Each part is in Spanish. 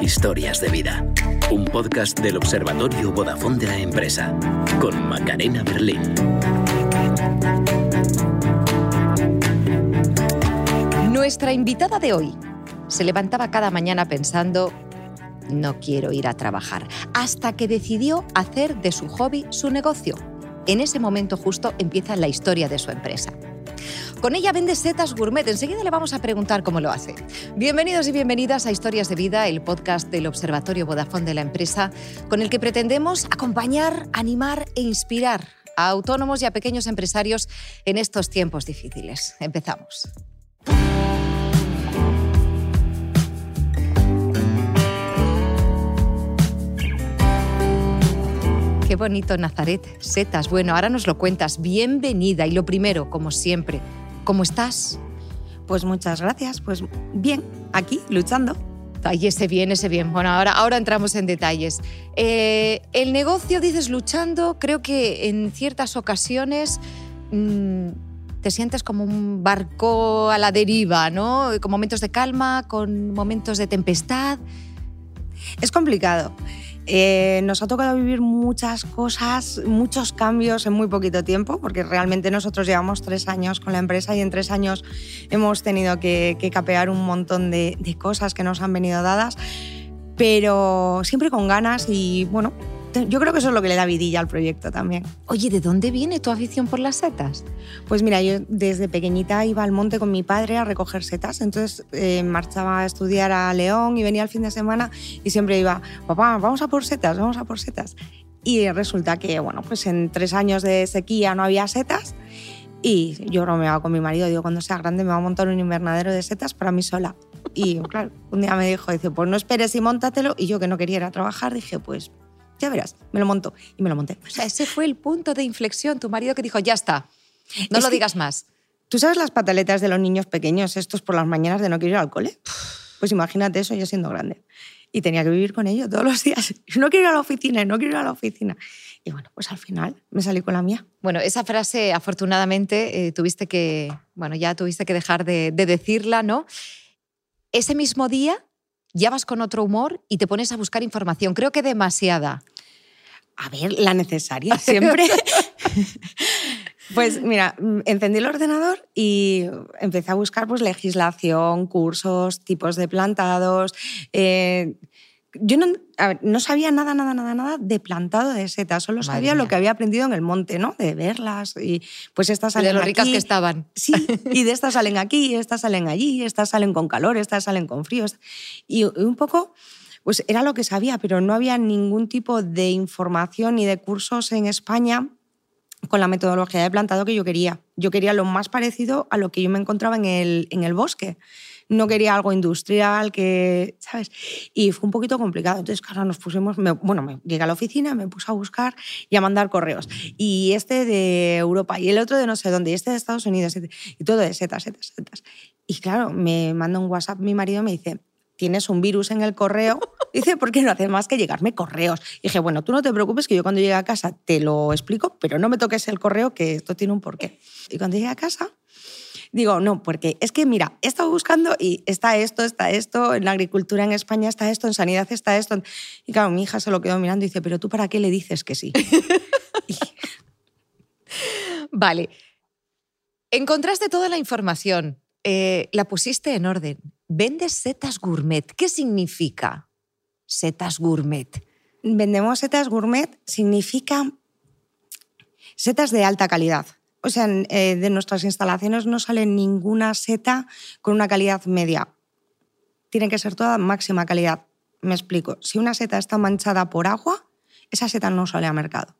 Historias de vida. Un podcast del Observatorio Vodafone de la empresa con Macarena Berlín. Nuestra invitada de hoy se levantaba cada mañana pensando, no quiero ir a trabajar, hasta que decidió hacer de su hobby su negocio. En ese momento justo empieza la historia de su empresa. Con ella vende setas gourmet. Enseguida le vamos a preguntar cómo lo hace. Bienvenidos y bienvenidas a Historias de Vida, el podcast del Observatorio Vodafone de la empresa, con el que pretendemos acompañar, animar e inspirar a autónomos y a pequeños empresarios en estos tiempos difíciles. Empezamos. Qué bonito Nazaret, setas. Bueno, ahora nos lo cuentas. Bienvenida. Y lo primero, como siempre, ¿cómo estás? Pues muchas gracias. Pues bien, aquí, luchando. Ay, ese bien, ese bien. Bueno, ahora, ahora entramos en detalles. Eh, el negocio, dices, luchando, creo que en ciertas ocasiones mmm, te sientes como un barco a la deriva, ¿no? Con momentos de calma, con momentos de tempestad. Es complicado. Eh, nos ha tocado vivir muchas cosas, muchos cambios en muy poquito tiempo, porque realmente nosotros llevamos tres años con la empresa y en tres años hemos tenido que, capear un montón de, de cosas que nos han venido dadas, pero siempre con ganas y bueno, yo creo que eso es lo que le da vidilla al proyecto también. Oye, ¿de dónde viene tu afición por las setas? Pues mira, yo desde pequeñita iba al monte con mi padre a recoger setas, entonces eh, marchaba a estudiar a León y venía el fin de semana y siempre iba, papá, vamos a por setas, vamos a por setas. Y resulta que, bueno, pues en tres años de sequía no había setas y yo bromeaba con mi marido, digo, cuando sea grande me va a montar un invernadero de setas para mí sola. Y claro, un día me dijo, dice, pues no esperes y móntatelo. Y yo que no quería ir a trabajar, dije, pues ya verás, me lo monto. Y me lo monté. O sea, ese fue el punto de inflexión, tu marido que dijo, ya está, no Es lo digas más. ¿Tú sabes las pataletas de los niños pequeños, estos por las mañanas de no quiero ir al cole? Pues imagínate eso yo siendo grande. Y tenía que vivir con ello todos los días. No quiero ir a la oficina, no quiero ir a la oficina. Y bueno, pues al final me salí con la mía. Bueno, esa frase afortunadamente eh, tuviste que, bueno, ya tuviste que dejar de, de decirla, ¿no? Ese mismo día ya vas con otro humor y te pones a buscar información. Creo que demasiada. A ver, la necesaria siempre. pues mira, encendí el ordenador y empecé a buscar pues, legislación, cursos, tipos de plantados. eh, yo no, ver, no sabía nada, nada, nada, nada de plantado de setas, solo Madre sabía lo mía. que había aprendido en el monte, ¿no? De verlas y pues estas De salen lo ricas aquí. que estaban. Sí, y de estas salen aquí, estas salen allí, estas salen con calor, estas salen con frío. Y un poco, pues era lo que sabía, pero no había ningún tipo de información ni de cursos en España con la metodología de plantado que yo quería. Yo quería lo más parecido a lo que yo me encontraba en el, en el bosque. No quería algo industrial, que, ¿sabes? Y fue un poquito complicado. Entonces, claro, nos pusimos, me- bueno, me llegué a la oficina, me puse a buscar y a mandar correos. Y este de Europa, y el otro de no sé dónde, y este de Estados Unidos, y todo de setas, setas, setas. Y claro, me manda un WhatsApp mi marido me dice, tienes un virus en el correo. Dice, ¿por qué no haces más que llegarme correos? Y dije, bueno, tú no te preocupes que yo cuando llegue a casa te lo explico, pero no me toques el correo que esto tiene un porqué. Y cuando llegué a casa, digo, no, porque es que mira, he estado buscando y está esto, está esto, en la agricultura en España está esto, en sanidad está esto. Y claro, mi hija se lo quedó mirando y dice, pero tú para qué le dices que sí. Vale. Encontraste toda la información, eh, la pusiste en orden. Vendes setas gourmet. ¿Qué significa setas gourmet? vendemos setas gourmet significa setas de alta calidad. O sea, eh, de nuestras instalaciones no sale ninguna seta con una calidad media. Tiene que ser toda máxima calidad. Me explico. Si una seta está manchada por agua, esa seta no sale a mercado.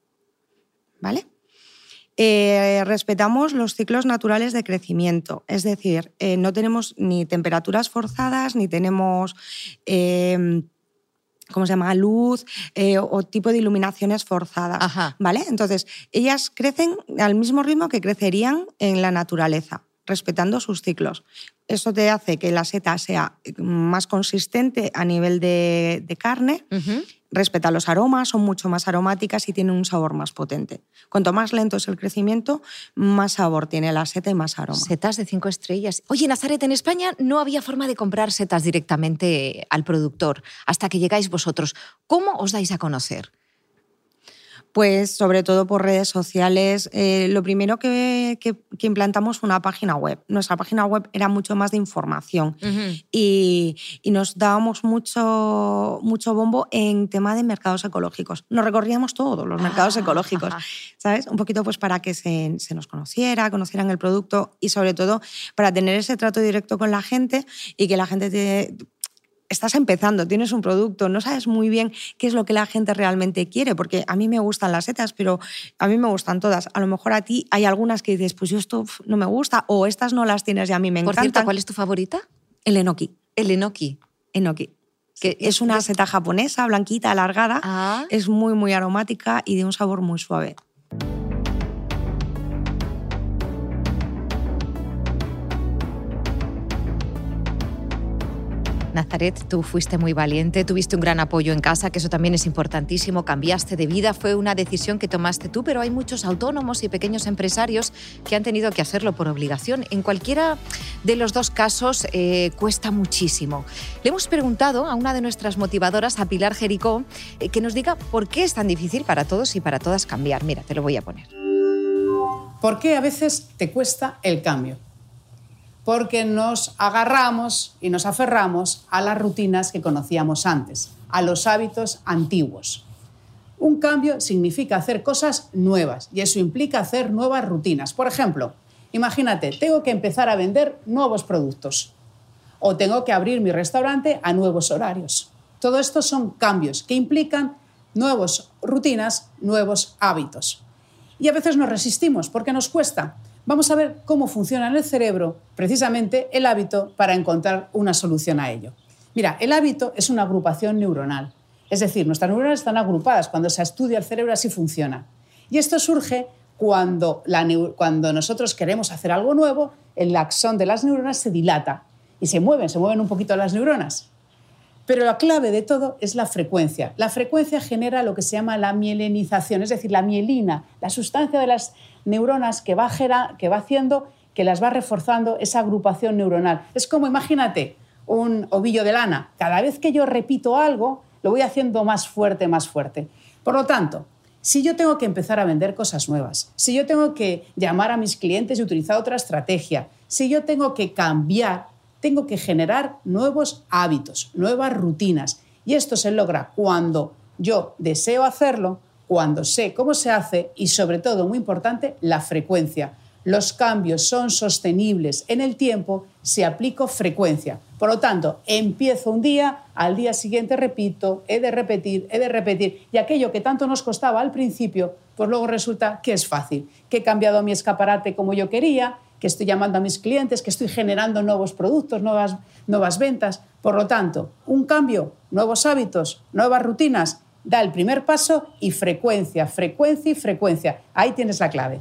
¿Vale? Eh, respetamos los ciclos naturales de crecimiento, es decir, eh, no tenemos ni temperaturas forzadas, ni tenemos eh, ¿cómo se llama? Luz eh, o tipo de iluminaciones forzadas. Ajá. ¿Vale? Entonces, ellas crecen al mismo ritmo que crecerían en la naturaleza, respetando sus ciclos. Eso te hace que la seta sea más consistente a nivel de, de carne. Respeta los aromas, son mucho más aromáticas y tienen un sabor más potente. Cuanto más lento es el crecimiento, más sabor tiene la seta y más aroma. Setas de cinco estrellas. Oye, Nazaret, en España no había forma de comprar setas directamente al productor hasta que llegáis vosotros. ¿Cómo os dais a conocer? Pues sobre todo por redes sociales. Eh, lo primero que, implantamos fue una página web. Nuestra página web era mucho más de información y, nos dábamos mucho, mucho bombo en tema de mercados ecológicos. Nos recorríamos todos los mercados ah, ecológicos, ¿sabes? Un poquito pues para que se, se, nos conociera, conocieran el producto y sobre todo para tener ese trato directo con la gente y que la gente te, estás empezando, tienes un producto, no sabes muy bien qué es lo que la gente realmente quiere, porque a mí me gustan las setas, pero a mí me gustan todas. A lo mejor a ti hay algunas que dices, pues yo esto no me gusta, o estas no las tienes y a mí me encantan. Por cierto, ¿cuál es tu favorita? El enoki. El enoki. Enoki. Que es una seta japonesa, blanquita, alargada. Ah. Es muy, muy aromática y de un sabor muy suave. Nazaret, tú fuiste muy valiente, tuviste un gran apoyo en casa, que eso también es importantísimo, cambiaste de vida, fue una decisión que tomaste tú, pero hay muchos autónomos y pequeños empresarios que han tenido que hacerlo por obligación. En cualquiera de los dos casos eh, cuesta muchísimo. Le hemos preguntado a una de nuestras motivadoras, a Pilar Jericó, eh, que nos diga por qué es tan difícil para todos y para todas cambiar. Mira, te lo voy a poner. ¿Por qué a veces te cuesta el cambio? Porque nos agarramos y nos aferramos a las rutinas que conocíamos antes, a los hábitos antiguos. Un cambio significa hacer cosas nuevas y eso implica hacer nuevas rutinas. Por ejemplo, imagínate, tengo que empezar a vender nuevos productos o tengo que abrir mi restaurante a nuevos horarios. Todo esto son cambios que implican nuevas rutinas, nuevos hábitos. Y a veces nos resistimos porque nos cuesta vamos a ver cómo funciona en el cerebro precisamente el hábito para encontrar una solución a ello. Mira, el hábito es una agrupación neuronal, es decir, nuestras neuronas están agrupadas, cuando se estudia el cerebro así funciona. Y esto surge cuando, cuando nosotros queremos hacer algo nuevo, el axón de las neuronas se dilata y se mueven, se mueven un poquito las neuronas. Pero la clave de todo es la frecuencia. La frecuencia genera lo que se llama la mielinización, es decir, la mielina, la sustancia de las neuronas que va, que va haciendo que las va reforzando esa agrupación neuronal. Es como, imagínate, un ovillo de lana. Cada vez que yo repito algo, lo voy haciendo más fuerte, más fuerte. Por lo tanto, si yo tengo que empezar a vender cosas nuevas, si yo tengo que llamar a mis clientes y utilizar otra estrategia, si yo tengo que cambiar, tengo que generar nuevos hábitos, nuevas rutinas. Y esto se logra cuando yo deseo hacerlo, cuando sé cómo se hace y sobre todo, muy importante, la frecuencia. Los cambios son sostenibles en el tiempo si aplico frecuencia. Por lo tanto, empiezo un día, al día siguiente repito, he de repetir, he de repetir. Y aquello que tanto nos costaba al principio, pues luego resulta que es fácil, que he cambiado mi escaparate como yo quería, que estoy llamando a mis clientes, que estoy generando nuevos productos, nuevas, nuevas ventas. Por lo tanto, un cambio, nuevos hábitos, nuevas rutinas, da el primer paso y frecuencia, frecuencia y frecuencia. Ahí tienes la clave.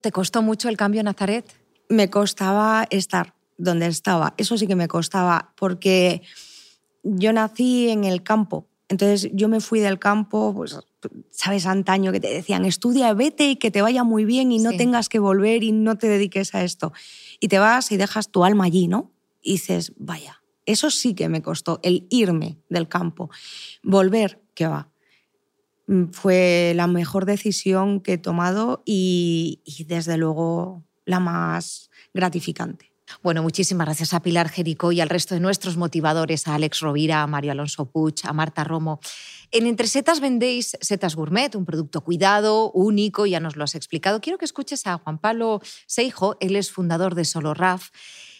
¿Te costó mucho el cambio, Nazaret? Me costaba estar donde estaba. Eso sí que me costaba, porque yo nací en el campo. Entonces yo me fui del campo, pues, sabes, antaño que te decían, estudia, vete y que te vaya muy bien y no tengas que volver y no te dediques a esto. Y te vas y dejas tu alma allí, ¿no? Y dices, vaya, eso sí que me costó, el irme del campo. Volver, que va. Mm, fue la mejor decisión que he tomado y, desde luego la más gratificante. Bueno, muchísimas gracias a Pilar Jericó y al resto de nuestros motivadores, a Alex Rovira, a Mario Alonso Puch, a Marta Romo. En Entre Setas vendéis Setas Gourmet, un producto cuidado, único, ya nos lo has explicado. Quiero que escuches a Juan Pablo Seijo, él es fundador de Solo Raf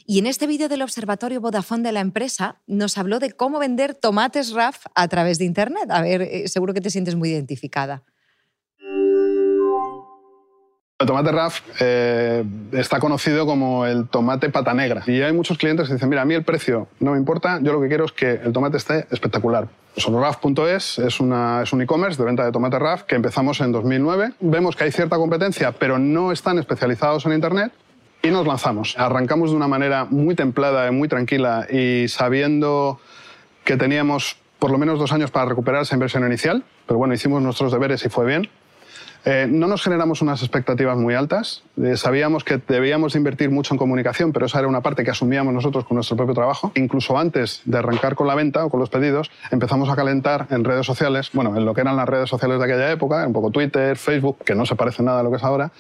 y en este vídeo del Observatorio Vodafone de la empresa nos habló de cómo vender tomates RAF a través de Internet. A ver, eh, seguro que te sientes muy identificada. El tomate RAF eh, está conocido como el tomate pata negra. Y hay muchos clientes que dicen, mira, a mí el precio no me importa, yo lo que quiero es que el tomate esté espectacular. Soloraf.es es, es un e-commerce de venta de tomate RAF que empezamos en 2009. Vemos que hay cierta competencia, pero no están especializados en Internet y nos lanzamos. Arrancamos de una manera muy templada y muy tranquila y sabiendo que teníamos por lo menos dos años para recuperar esa inversión inicial, pero bueno, hicimos nuestros deberes y fue bien. Eh, no nos generamos unas expectativas muy altas. Eh, sabíamos que debíamos invertir mucho en comunicación, pero esa era una parte que asumíamos nosotros con nuestro propio trabajo. Incluso antes de arrancar con la venta o con los pedidos, empezamos a calentar en redes sociales, bueno, en lo que eran las redes sociales de aquella época, un poco Twitter, Facebook, que no se parece nada a lo que es ahora,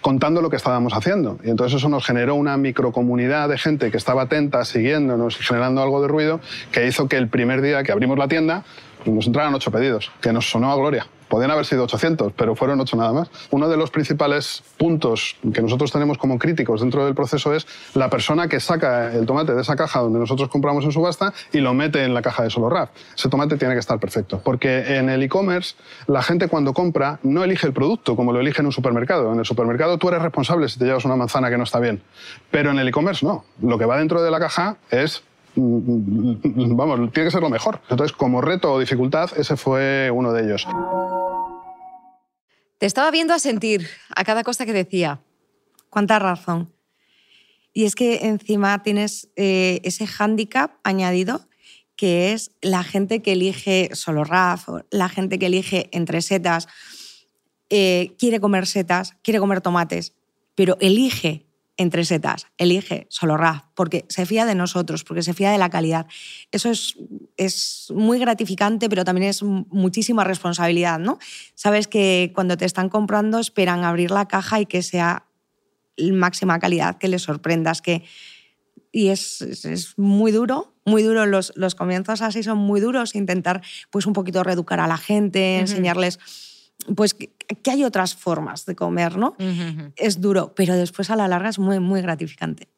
contando lo que estábamos haciendo. Y entonces eso nos generó una microcomunidad de gente que estaba atenta, siguiéndonos y generando algo de ruido, que hizo que el primer día que abrimos la tienda nos entraran ocho pedidos, que nos sonó a gloria. Podían haber sido 800, pero fueron 8 nada más. Uno de los principales puntos que nosotros tenemos como críticos dentro del proceso es la persona que saca el tomate de esa caja donde nosotros compramos en subasta y lo mete en la caja de solo RAF. Ese tomate tiene que estar perfecto. Porque en el e-commerce, la gente cuando compra no elige el producto como lo elige en un supermercado. En el supermercado tú eres responsable si te llevas una manzana que no está bien. Pero en el e-commerce no. Lo que va dentro de la caja es vamos, tiene que ser lo mejor. Entonces, como reto o dificultad, ese fue uno de ellos. Te estaba viendo a sentir a cada cosa que decía. Cuánta razón. Y es que encima tienes eh, ese hándicap añadido que es la gente que elige solo RAF, la gente que elige entre setas, eh, quiere comer setas, quiere comer tomates, pero elige entre setas, elige solo RAF, porque se fía de nosotros, porque se fía de la calidad. Eso es, es muy gratificante, pero también es muchísima responsabilidad, ¿no? Sabes que cuando te están comprando esperan abrir la caja y que sea máxima calidad, que les sorprendas, que... Y es, es, muy duro, muy duro. Los, los comienzos así son muy duros. Intentar, pues, un poquito reeducar a la gente, enseñarles pues que, hay otras formas de comer, ¿no? Es duro, pero después a la larga es muy, muy gratificante.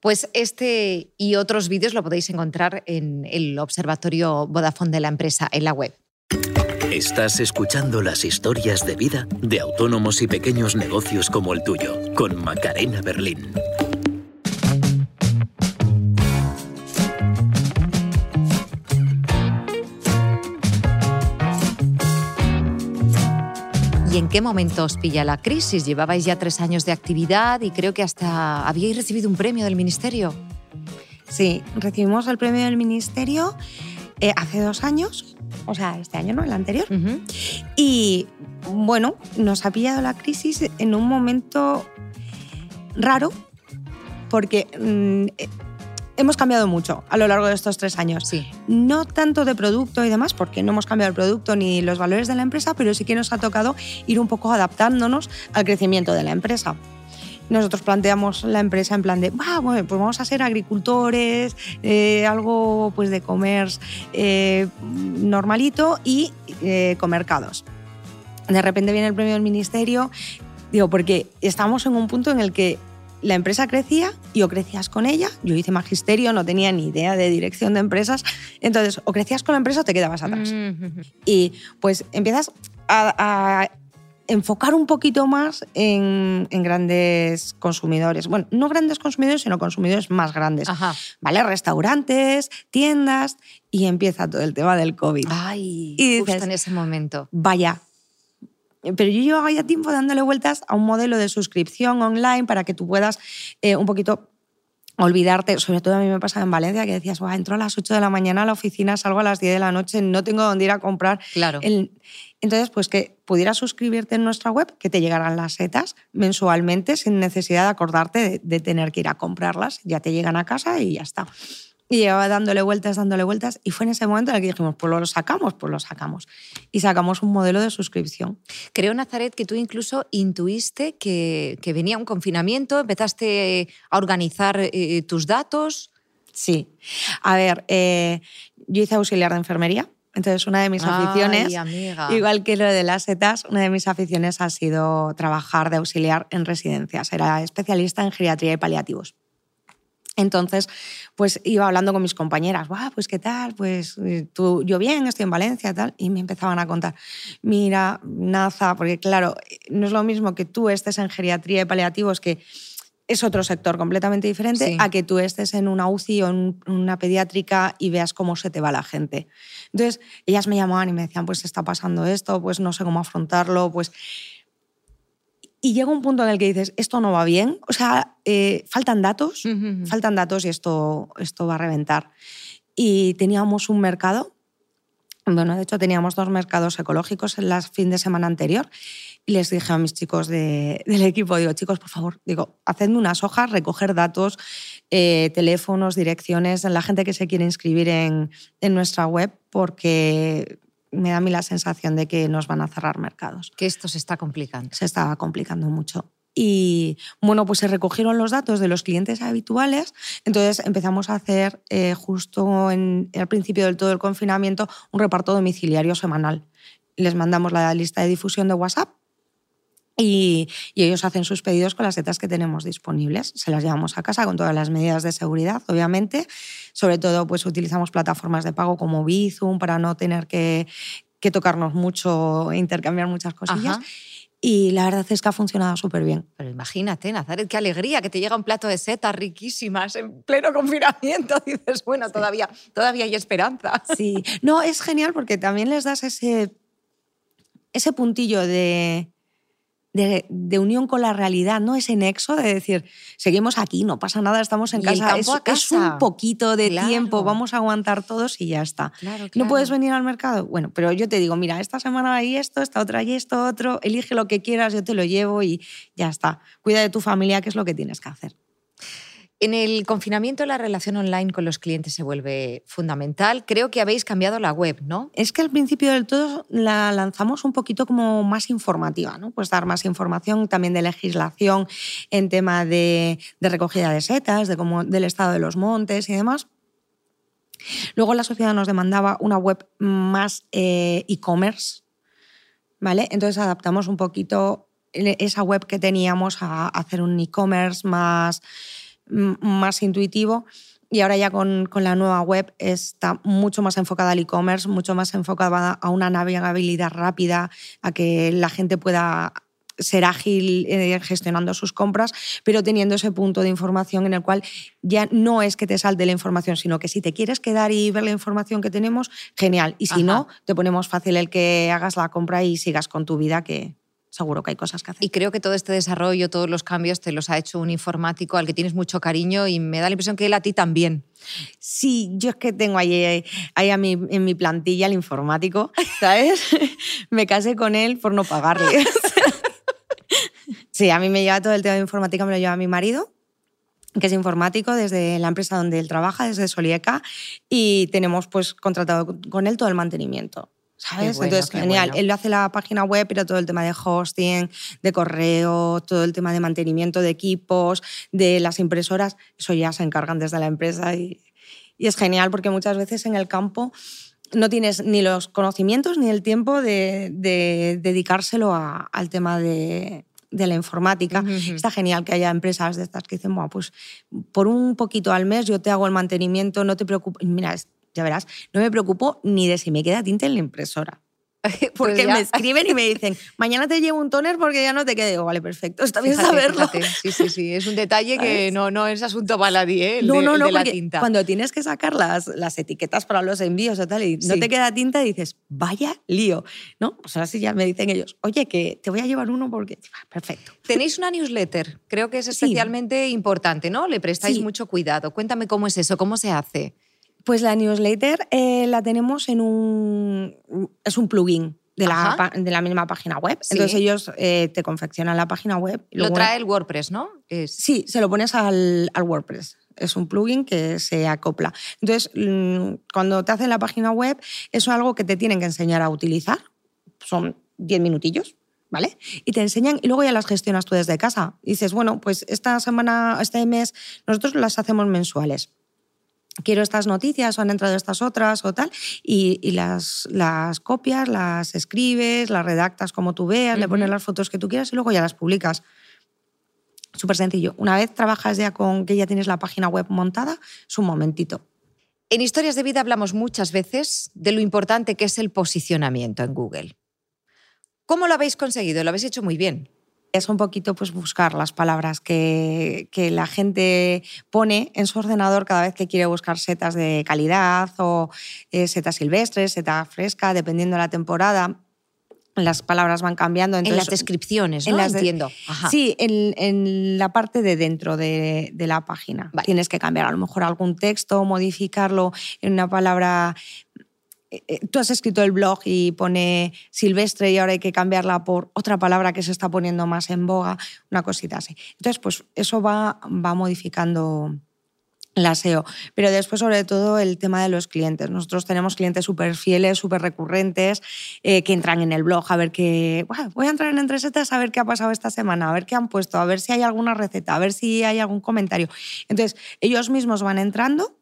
Pues este y otros vídeos lo podéis encontrar en el Observatorio Vodafone de la empresa, en la web. Estás escuchando las historias de vida de autónomos y pequeños negocios como el tuyo, con Macarena Berlín. ¿Y en qué momento os pilla la crisis? Llevabais ya tres años de actividad y creo que hasta habíais recibido un premio del Ministerio. Sí, recibimos el premio del Ministerio eh, hace dos años, o sea, este año, ¿no? El anterior. Y bueno, nos ha pillado la crisis en un momento raro, porque mm, hemos cambiado mucho a lo largo de estos tres años. Sí. No tanto de producto y demás, porque no hemos cambiado el producto ni los valores de la empresa, pero sí que nos ha tocado ir un poco adaptándonos al crecimiento de la empresa. Nosotros planteamos la empresa en plan de, bueno, pues vamos a ser agricultores, eh, algo pues de comer eh, normalito y eh, con mercados. De repente viene el premio del ministerio, digo, porque estamos en un punto en el que la empresa crecía y o crecías con ella. Yo hice magisterio, no tenía ni idea de dirección de empresas. Entonces, o crecías con la empresa o te quedabas atrás. Mm. Y pues empiezas a, enfocar un poquito más en, grandes consumidores. Bueno, no grandes consumidores, sino consumidores más grandes. ¿Vale? Restaurantes, tiendas. Y empieza todo el tema del COVID. Ay, y justo en ese momento. Vaya, pero yo llevaba ya tiempo dándole vueltas a un modelo de suscripción online para que tú puedas eh, un poquito olvidarte, sobre todo a mí me pasaba en Valencia, que decías, entro a las 8 de la mañana a la oficina, salgo a las 10 de la noche, no tengo dónde ir a comprar. Claro. Entonces, pues que pudieras suscribirte en nuestra web, que te llegaran las setas mensualmente sin necesidad de acordarte de tener que ir a comprarlas, ya te llegan a casa y ya está. Y llevaba dándole vueltas, dándole vueltas. Y fue en ese momento en el que dijimos, pues lo sacamos, pues lo sacamos. Y sacamos un modelo de suscripción. Creo, Nazaret, que tú incluso intuiste que, que venía un confinamiento, empezaste a organizar eh, tus datos. Sí. A ver, eh, yo hice auxiliar de enfermería. Entonces, una de mis aficiones, igual que lo de las setas, una de mis aficiones ha sido trabajar de auxiliar en residencias. Era especialista en geriatría y paliativos. Entonces, pues iba hablando con mis compañeras, pues qué tal, pues eh, tú, yo bien, estoy en Valencia, tal, y me empezaban a contar, mira, Naza, porque claro, no es lo mismo que tú estés en geriatría y paliativos, que es otro sector completamente diferente, a que tú estés en una UCI o en una pediátrica y veas cómo se te va la gente. Entonces, ellas me llamaban y me decían, pues está pasando esto, pues no sé cómo afrontarlo, pues y llega un punto en el que dices, esto no va bien, o sea, eh, faltan datos, faltan datos y esto, esto va a reventar. Y teníamos un mercado Bueno, de hecho teníamos dos mercados ecológicos en la fin de semana anterior y les dije a mis chicos del equipo, digo, chicos, por favor, digo, hacedme unas hojas, recoger datos, eh, teléfonos, direcciones, la gente que se quiere inscribir en, en nuestra web, porque me da a mí la sensación de que nos van a cerrar mercados. Que esto se está complicando. Se estaba complicando mucho. Y bueno, pues se recogieron los datos de los clientes habituales, entonces empezamos a hacer eh, justo en, al principio del todo el confinamiento un reparto domiciliario semanal. Les mandamos la lista de difusión de WhatsApp y, y, ellos hacen sus pedidos con las setas que tenemos disponibles. Se las llevamos a casa con todas las medidas de seguridad, obviamente. Sobre todo, pues utilizamos plataformas de pago como Bizum para no tener que, que tocarnos mucho e intercambiar muchas cosillas. Y la verdad es que ha funcionado súper bien. Pero imagínate, Nazaret, qué alegría que te llega un plato de setas riquísimas en pleno confinamiento. Dices, bueno, todavía, todavía hay esperanza. Sí, no, es genial porque también les das ese, ese puntillo de, de, unión con la realidad, ¿no? Ese nexo de decir, seguimos aquí, no pasa nada, estamos en casa. Es, es, un poquito de tiempo, vamos a aguantar todos y ya está. ¿No puedes venir al mercado? Bueno, pero yo te digo, mira, esta semana hay esto, esta otra hay esto, otro, elige lo que quieras, yo te lo llevo y ya está. Cuida de tu familia, que es lo que tienes que hacer. En el confinamiento la relación online con los clientes se vuelve fundamental. Creo que habéis cambiado la web, ¿no? Es que al principio del todo la lanzamos un poquito como más informativa, ¿no? Pues dar más información también de legislación en tema de, recogida de setas, de cómo, del estado de los montes y demás. Luego la sociedad nos demandaba una web más eh, e-commerce, ¿vale? Entonces adaptamos un poquito esa web que teníamos a hacer un e-commerce más más intuitivo. Y ahora ya con, con, la nueva web está mucho más enfocada al e-commerce, mucho más enfocada a una navegabilidad rápida, a que la gente pueda ser ágil eh, gestionando sus compras, pero teniendo ese punto de información en el cual ya no es que te salte la información, sino que si te quieres quedar y ver la información que tenemos, genial. Y si no, te ponemos fácil el que hagas la compra y sigas con tu vida, que, seguro que hay cosas que hacer. Y creo que todo este desarrollo, todos los cambios, te los ha hecho un informático al que tienes mucho cariño y me da la impresión que él a ti también. Sí, yo es que tengo ahí, ahí a mi, en mi plantilla el informático, ¿sabes? me casé con él por no pagarle. sí, a mí me lleva todo el tema de informática, me lo lleva mi marido que es informático desde la empresa donde él trabaja, desde Solieca, y tenemos pues contratado con él todo el mantenimiento. ¿Sabes? Entonces, genial. Él lo hace la página web, pero todo el tema de hosting, de correo, todo el tema de mantenimiento de equipos, de las impresoras, eso ya se encargan desde la empresa y, y es genial porque muchas veces en el campo no tienes ni los conocimientos ni el tiempo de, de dedicárselo a, al tema de, de la informática. Está genial que haya empresas de estas que dicen, bueno, pues por un poquito al mes yo te hago el mantenimiento, no te preocupes. Mira, ya verás, no me preocupo ni de si me queda tinta en la impresora. Pues porque me escriben y me dicen, mañana te llevo un toner porque ya no te queda. Digo, vale, perfecto, está bien saberlo. Sí, sí, sí, es un detalle que no, no es asunto baladí, ¿eh? El no, no, no, la tinta. Cuando tienes que sacar las, las etiquetas para los envíos y tal, y no te queda tinta, dices, vaya lío, ¿no? Pues ahora sí ya me dicen ellos, oye, que te voy a llevar uno porque... Perfecto. Tenéis una newsletter, creo que es especialmente importante, ¿no? Le prestáis mucho cuidado. Cuéntame cómo es eso, cómo se hace. Pues la newsletter eh, la tenemos en un... es un plugin de la, de la, misma página web. Entonces ellos eh, te confeccionan la página web. lo trae el WordPress, ¿no? Sí, se lo pones al, al, WordPress. Es un plugin que se acopla. Entonces, mm, cuando te hacen la página web, eso es algo que te tienen que enseñar a utilizar. Son 10 minutillos. ¿Vale? Y te enseñan y luego ya las gestionas tú desde casa. dices, bueno, pues esta semana, este mes, nosotros las hacemos mensuales quiero estas noticias o han entrado estas otras o tal, y, las, las, copias, las escribes, las redactas como tú veas, le pones las fotos que tú quieras y luego ya las publicas. Súper sencillo. Una vez trabajas ya con que ya tienes la página web montada, es un momentito. En Historias de Vida hablamos muchas veces de lo importante que es el posicionamiento en Google. ¿Cómo lo habéis conseguido? Lo habéis hecho muy bien es un poquito pues, buscar las palabras que, que, la gente pone en su ordenador cada vez que quiere buscar setas de calidad o eh, setas silvestres, seta fresca, dependiendo de la temporada. Las palabras van cambiando. en las descripciones, ¿no? las Entiendo. Sí, en, en, la parte de dentro de, de la página. Tienes que cambiar a lo mejor algún texto, modificarlo en una palabra tú has escrito el blog y pone silvestre y ahora hay que cambiarla por otra palabra que se está poniendo más en boga, una cosita así. Entonces, pues eso va, va modificando la SEO. Pero después, sobre todo, el tema de los clientes. Nosotros tenemos clientes súper fieles, súper recurrentes, eh, que entran en el blog a ver qué... voy a entrar en Entresetas a ver qué ha pasado esta semana, a ver qué han puesto, a ver si hay alguna receta, a ver si hay algún comentario. Entonces, ellos mismos van entrando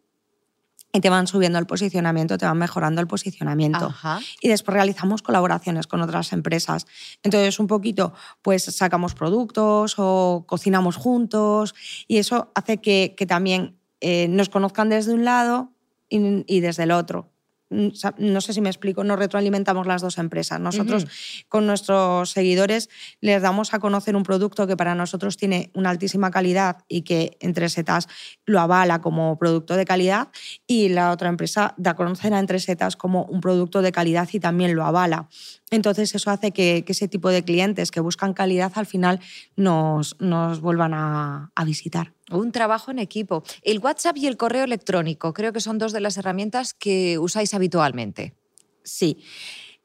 y te van subiendo el posicionamiento, te van mejorando el posicionamiento. Y después realizamos colaboraciones con otras empresas. Entonces, un poquito, pues sacamos productos o cocinamos juntos y eso hace que, que también eh, nos conozcan desde un lado y, desde el otro. Mm, no sé si me explico, nos retroalimentamos las dos empresas. Nosotros con nuestros seguidores les damos a conocer un producto que para nosotros tiene una altísima calidad y que entre setas lo avala como producto de calidad y la otra empresa da a conocer a entre setas como un producto de calidad y también lo avala. Entonces eso hace que, ese tipo de clientes que buscan calidad al final nos, nos vuelvan a visitar. Un trabajo en equipo. El WhatsApp y el correo electrónico creo que son dos de las herramientas que usáis habitualmente. Sí.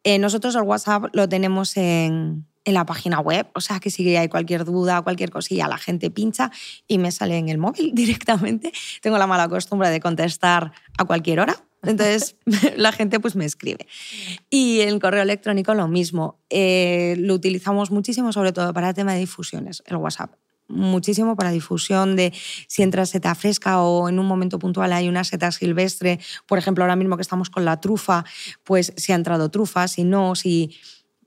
Eh, nosotros el WhatsApp lo tenemos en, la página web, o sea que si hay cualquier duda, cualquier cosilla, la gente pincha y me sale en el móvil directamente. Tengo la mala costumbre de contestar a cualquier hora, entonces la gente pues me escribe. Y el correo electrónico lo mismo. Eh, lo utilizamos muchísimo, sobre todo para el tema de difusiones, el WhatsApp muchísimo para difusión de si entra seta fresca o en un momento puntual hay una seta silvestre. Por ejemplo, ahora mismo que estamos con la trufa, pues si ha entrado trufa, si no, si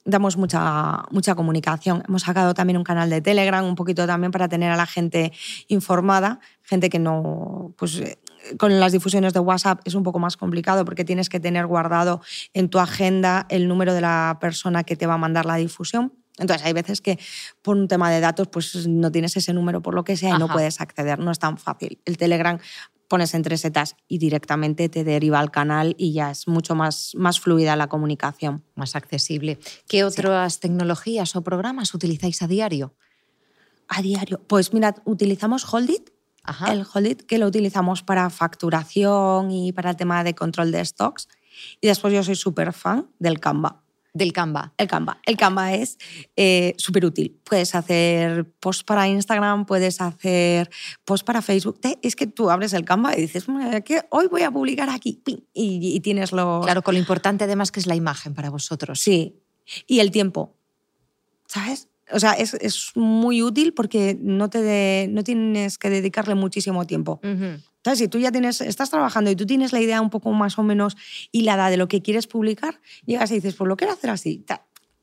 damos mucha, mucha comunicación. Hemos sacado también un canal de Telegram, un poquito también para tener a la gente informada, gente que no, pues eh, con las difusiones de WhatsApp es un poco más complicado porque tienes que tener guardado en tu agenda el número de la persona que te va a mandar la difusión. Entonces, hay veces que por un tema de datos pues no tienes ese número por lo que sea y no puedes acceder, no es tan fácil. El Telegram pones entre setas y directamente te deriva al canal y ya es mucho más, más fluida la comunicación. Más accesible. ¿Qué otras tecnologías o programas utilizáis a diario? A diario. Pues mirad, utilizamos Holdit. El Holdit que lo utilizamos para facturación y para el tema de control de stocks. Y después yo soy súper fan del Canva del Canva. El Canva. El Canva es eh, súper útil. Puedes hacer post para Instagram, puedes hacer post para Facebook. Es que tú abres el Canva y dices, que hoy voy a publicar aquí. Y, tienes lo... Claro, con lo importante además que es la imagen para vosotros. Sí. Y el tiempo. ¿Sabes? O sea, es, es muy útil porque no, te no tienes que dedicarle muchísimo tiempo. Si tú ya tienes, estás trabajando y tú tienes la idea un poco más o menos hilada de lo que quieres publicar, llegas y dices, pues lo quiero hacer así.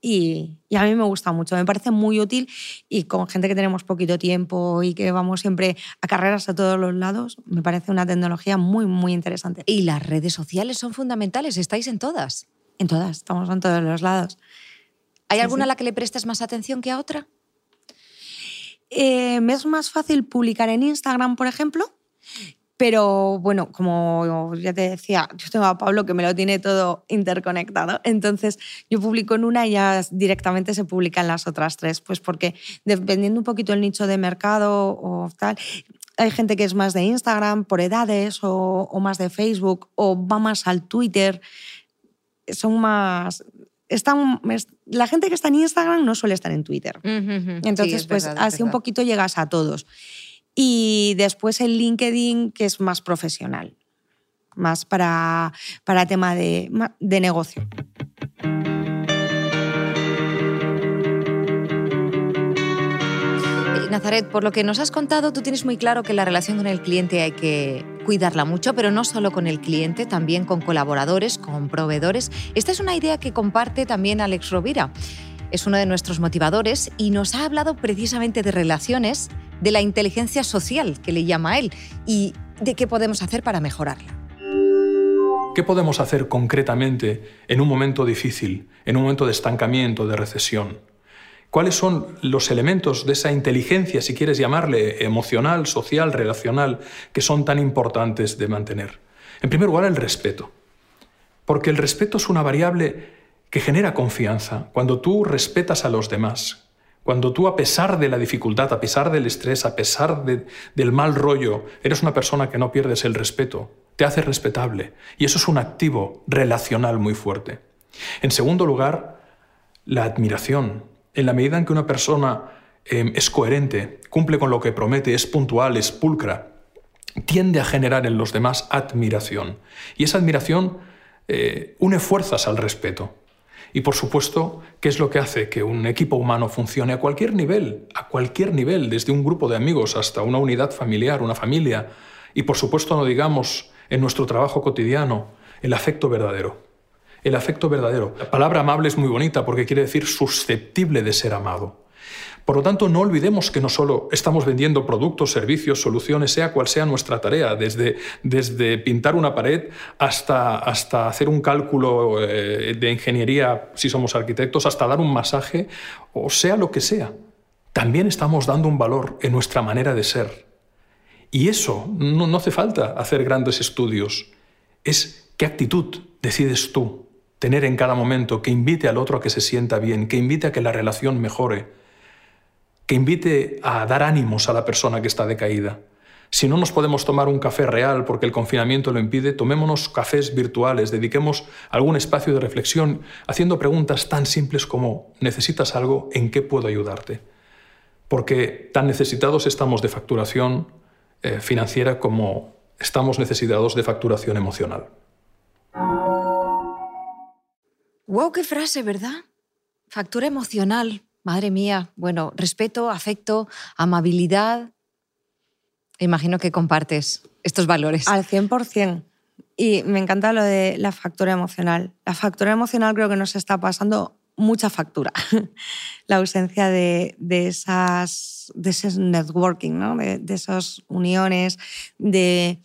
Y, y, a mí me gusta mucho, me parece muy útil y con gente que tenemos poquito tiempo y que vamos siempre a carreras a todos los lados, me parece una tecnología muy, muy interesante. Y las redes sociales son fundamentales, estáis en todas. En todas, estamos en todos los lados. ¿Hay alguna a la que le prestes más atención que a otra? Eh, me es más fácil publicar en Instagram, por ejemplo, pero bueno, como ya te decía, yo tengo a Pablo que me lo tiene todo interconectado. Entonces yo publico en una y ya directamente se publica en las otras tres. Pues porque dependiendo un poquito el nicho de mercado o tal, hay gente que es más de Instagram por edades o, o más de Facebook o va más al Twitter. Son más, están, la gente que está en Instagram no suele estar en Twitter. Entonces, pues así un poquito llegas a todos. Y después el LinkedIn, que es más profesional, más para, para tema de, de negocio. Nazaret, por lo que nos has contado, tú tienes muy claro que la relación con el cliente hay que cuidarla mucho, pero no solo con el cliente, también con colaboradores, con proveedores. Esta es una idea que comparte también Alex Rovira. Es uno de nuestros motivadores y nos ha hablado precisamente de relaciones de la inteligencia social, que le llama a él, y de qué podemos hacer para mejorarla. ¿Qué podemos hacer concretamente en un momento difícil, en un momento de estancamiento, de recesión? ¿Cuáles son los elementos de esa inteligencia, si quieres llamarle emocional, social, relacional, que son tan importantes de mantener? En primer lugar, el respeto. Porque el respeto es una variable que genera confianza. Cuando tú respetas a los demás, cuando tú, a pesar de la dificultad, a pesar del estrés, a pesar del mal rollo, eres una persona que no pierdes el respeto, te hace respetable. Y eso es un activo relacional muy fuerte. En segundo lugar, la admiración. En la medida en que una persona em, es coherente, cumple con lo que promete, es puntual, es pulcra, tiende a generar en los demás admiración. Y esa admiración eh, une fuerzas al respeto. Y por supuesto, ¿qué es lo que hace que un equipo humano funcione a cualquier nivel? A cualquier nivel, desde un grupo de amigos hasta una unidad familiar, una familia. Y por supuesto, no digamos en nuestro trabajo cotidiano, el afecto verdadero. El afecto verdadero. La palabra amable es muy bonita porque quiere decir susceptible de ser amado. Por lo tanto, no olvidemos que no solo estamos vendiendo productos, servicios, soluciones, sea cual sea nuestra tarea, desde, desde pintar una pared hasta, hasta hacer un cálculo eh, de ingeniería, si somos arquitectos, hasta dar un masaje, o sea lo que sea. También estamos dando un valor en nuestra manera de ser. Y eso no, no hace falta hacer grandes estudios. Es qué actitud decides tú tener en cada momento que invite al otro a que se sienta bien, que invite a que la relación mejore que invite a dar ánimos a la persona que está decaída. Si no nos podemos tomar un café real porque el confinamiento lo impide, tomémonos cafés virtuales, dediquemos algún espacio de reflexión haciendo preguntas tan simples como ¿necesitas algo? ¿En qué puedo ayudarte? Porque tan necesitados estamos de facturación eh, financiera como estamos necesitados de facturación emocional. ¡Wow, qué frase, ¿verdad? Factura emocional. Madre mía, bueno, respeto, afecto, amabilidad. Imagino que compartes estos valores. Al 100%. Y me encanta lo de la factura emocional. La factura emocional creo que nos está pasando mucha factura. la ausencia de, esas, de ese networking, ¿no? de, de esas uniones, de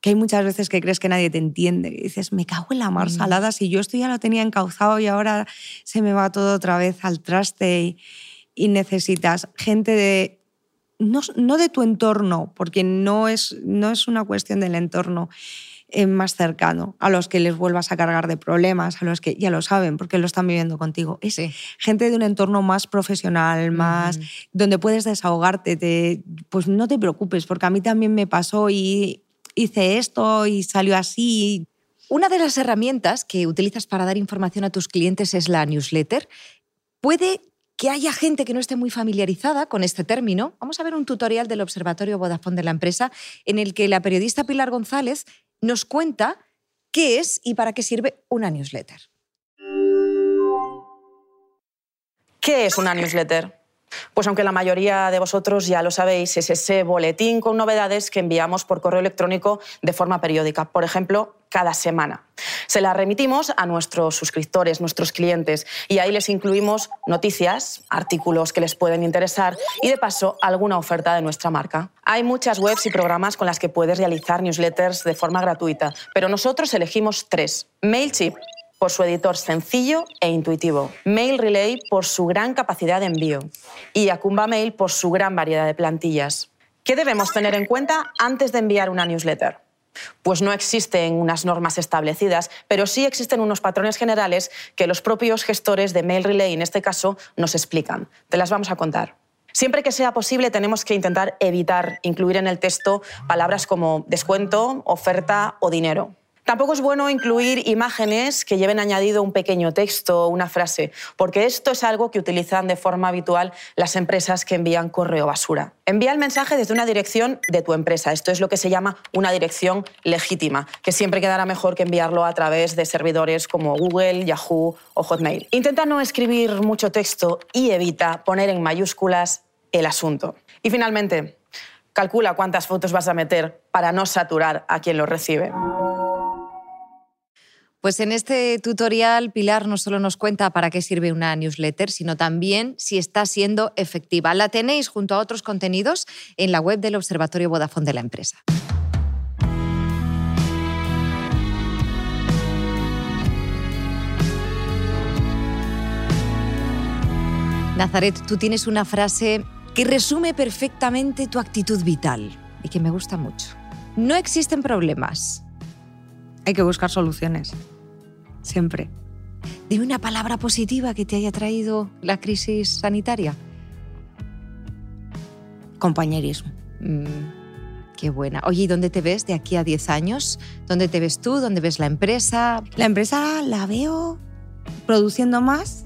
que hay muchas veces que crees que nadie te entiende, y dices, me cago en la mar mm. salada, si yo esto ya lo tenía encauzado y ahora se me va todo otra vez al traste y, necesitas gente de, no, no, de tu entorno, porque no es, no es una cuestión del entorno eh, más cercano, a los que les vuelvas a cargar de problemas, a los que ya lo saben porque lo están viviendo contigo. Es gente de un entorno más profesional, más donde puedes desahogarte. pues no te preocupes, porque a mí también me pasó y hice esto y salió así. Una de las herramientas que utilizas para dar información a tus clientes es la newsletter. Puede que haya gente que no esté muy familiarizada con este término. Vamos a ver un tutorial del Observatorio Vodafone de la empresa en el que la periodista Pilar González nos cuenta qué es y para qué sirve una newsletter. ¿Qué es una newsletter? Pues aunque la mayoría de vosotros ya lo sabéis, es ese boletín con novedades que enviamos por correo electrónico de forma periódica, por ejemplo, cada semana. Se la remitimos a nuestros suscriptores, nuestros clientes, y ahí les incluimos noticias, artículos que les pueden interesar y, de paso, alguna oferta de nuestra marca. Hay muchas webs y programas con las que puedes realizar newsletters de forma gratuita, pero nosotros elegimos tres. MailChimp por su editor sencillo e intuitivo, Mail Relay por su gran capacidad de envío y Acumba Mail por su gran variedad de plantillas. ¿Qué debemos tener en cuenta antes de enviar una newsletter? Pues no existen unas normas establecidas, pero sí existen unos patrones generales que los propios gestores de Mail Relay, en este caso, nos explican. Te las vamos a contar. Siempre que sea posible tenemos que intentar evitar incluir en el texto palabras como descuento, oferta o dinero. Tampoco es bueno incluir imágenes que lleven añadido un pequeño texto o una frase, porque esto es algo que utilizan de forma habitual las empresas que envían correo basura. Envía el mensaje desde una dirección de tu empresa. Esto es lo que se llama una dirección legítima, que siempre quedará mejor que enviarlo a través de servidores como Google, Yahoo o Hotmail. Intenta no escribir mucho texto y evita poner en mayúsculas el asunto. Y finalmente, calcula cuántas fotos vas a meter para no saturar a quien lo recibe. Pues en este tutorial Pilar no solo nos cuenta para qué sirve una newsletter, sino también si está siendo efectiva. La tenéis junto a otros contenidos en la web del Observatorio Vodafone de la empresa. Nazaret, tú tienes una frase que resume perfectamente tu actitud vital y que me gusta mucho. No existen problemas. Hay que buscar soluciones siempre. Dime una palabra positiva que te haya traído la crisis sanitaria. Compañerismo. Mm, Qué buena. Oye, ¿y dónde te ves de aquí a 10 años? ¿Dónde te ves tú? ¿Dónde ves la empresa? La empresa la veo produciendo más,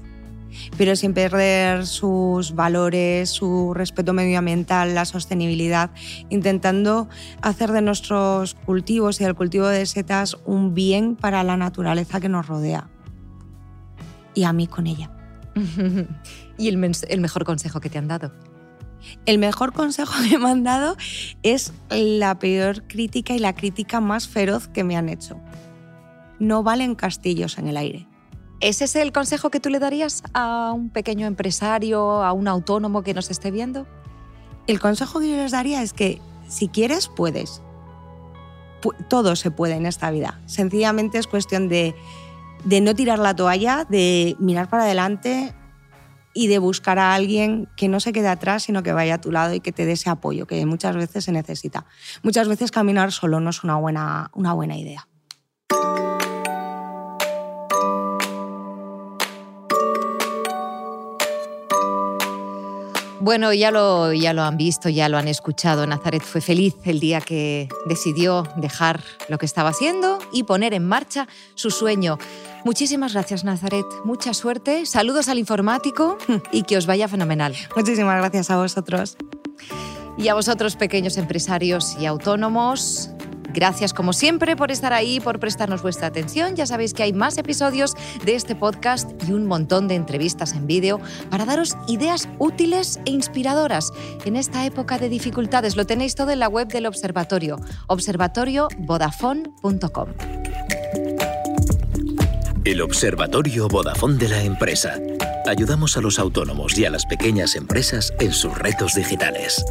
pero sin perder sus valores, su respeto medioambiental, la sostenibilidad, intentando hacer de nuestros cultivos y del cultivo de setas un bien para la naturaleza que nos rodea. Y a mí con ella. ¿Y el, el mejor consejo que te han dado? El mejor consejo que me han dado es la peor crítica y la crítica más feroz que me han hecho. No valen castillos en el aire. ¿Ese es el consejo que tú le darías a un pequeño empresario, a un autónomo que nos esté viendo? El consejo que yo les daría es que si quieres, puedes. Todo se puede en esta vida. Sencillamente es cuestión de, de no tirar la toalla, de mirar para adelante, y de buscar a alguien que no se quede atrás, sino que vaya a tu lado y que te dé ese apoyo que muchas veces se necesita. Muchas veces caminar solo no es una buena, una buena idea. Bueno, ya lo, ya lo han visto, ya lo han escuchado. Nazaret fue feliz el día que decidió dejar lo que estaba haciendo y poner en marcha su sueño. Muchísimas gracias, Nazaret. Mucha suerte. Saludos al informático y que os vaya fenomenal. Muchísimas gracias a vosotros. Y a vosotros, pequeños empresarios y autónomos, Gracias como siempre por estar ahí, por prestarnos vuestra atención. Ya sabéis que hay más episodios de este podcast y un montón de entrevistas en vídeo para daros ideas útiles e inspiradoras en esta época de dificultades. Lo tenéis todo en la web del observatorio, observatoriovodafone.com. El Observatorio Vodafone de la empresa. Ayudamos a los autónomos y a las pequeñas empresas en sus retos digitales.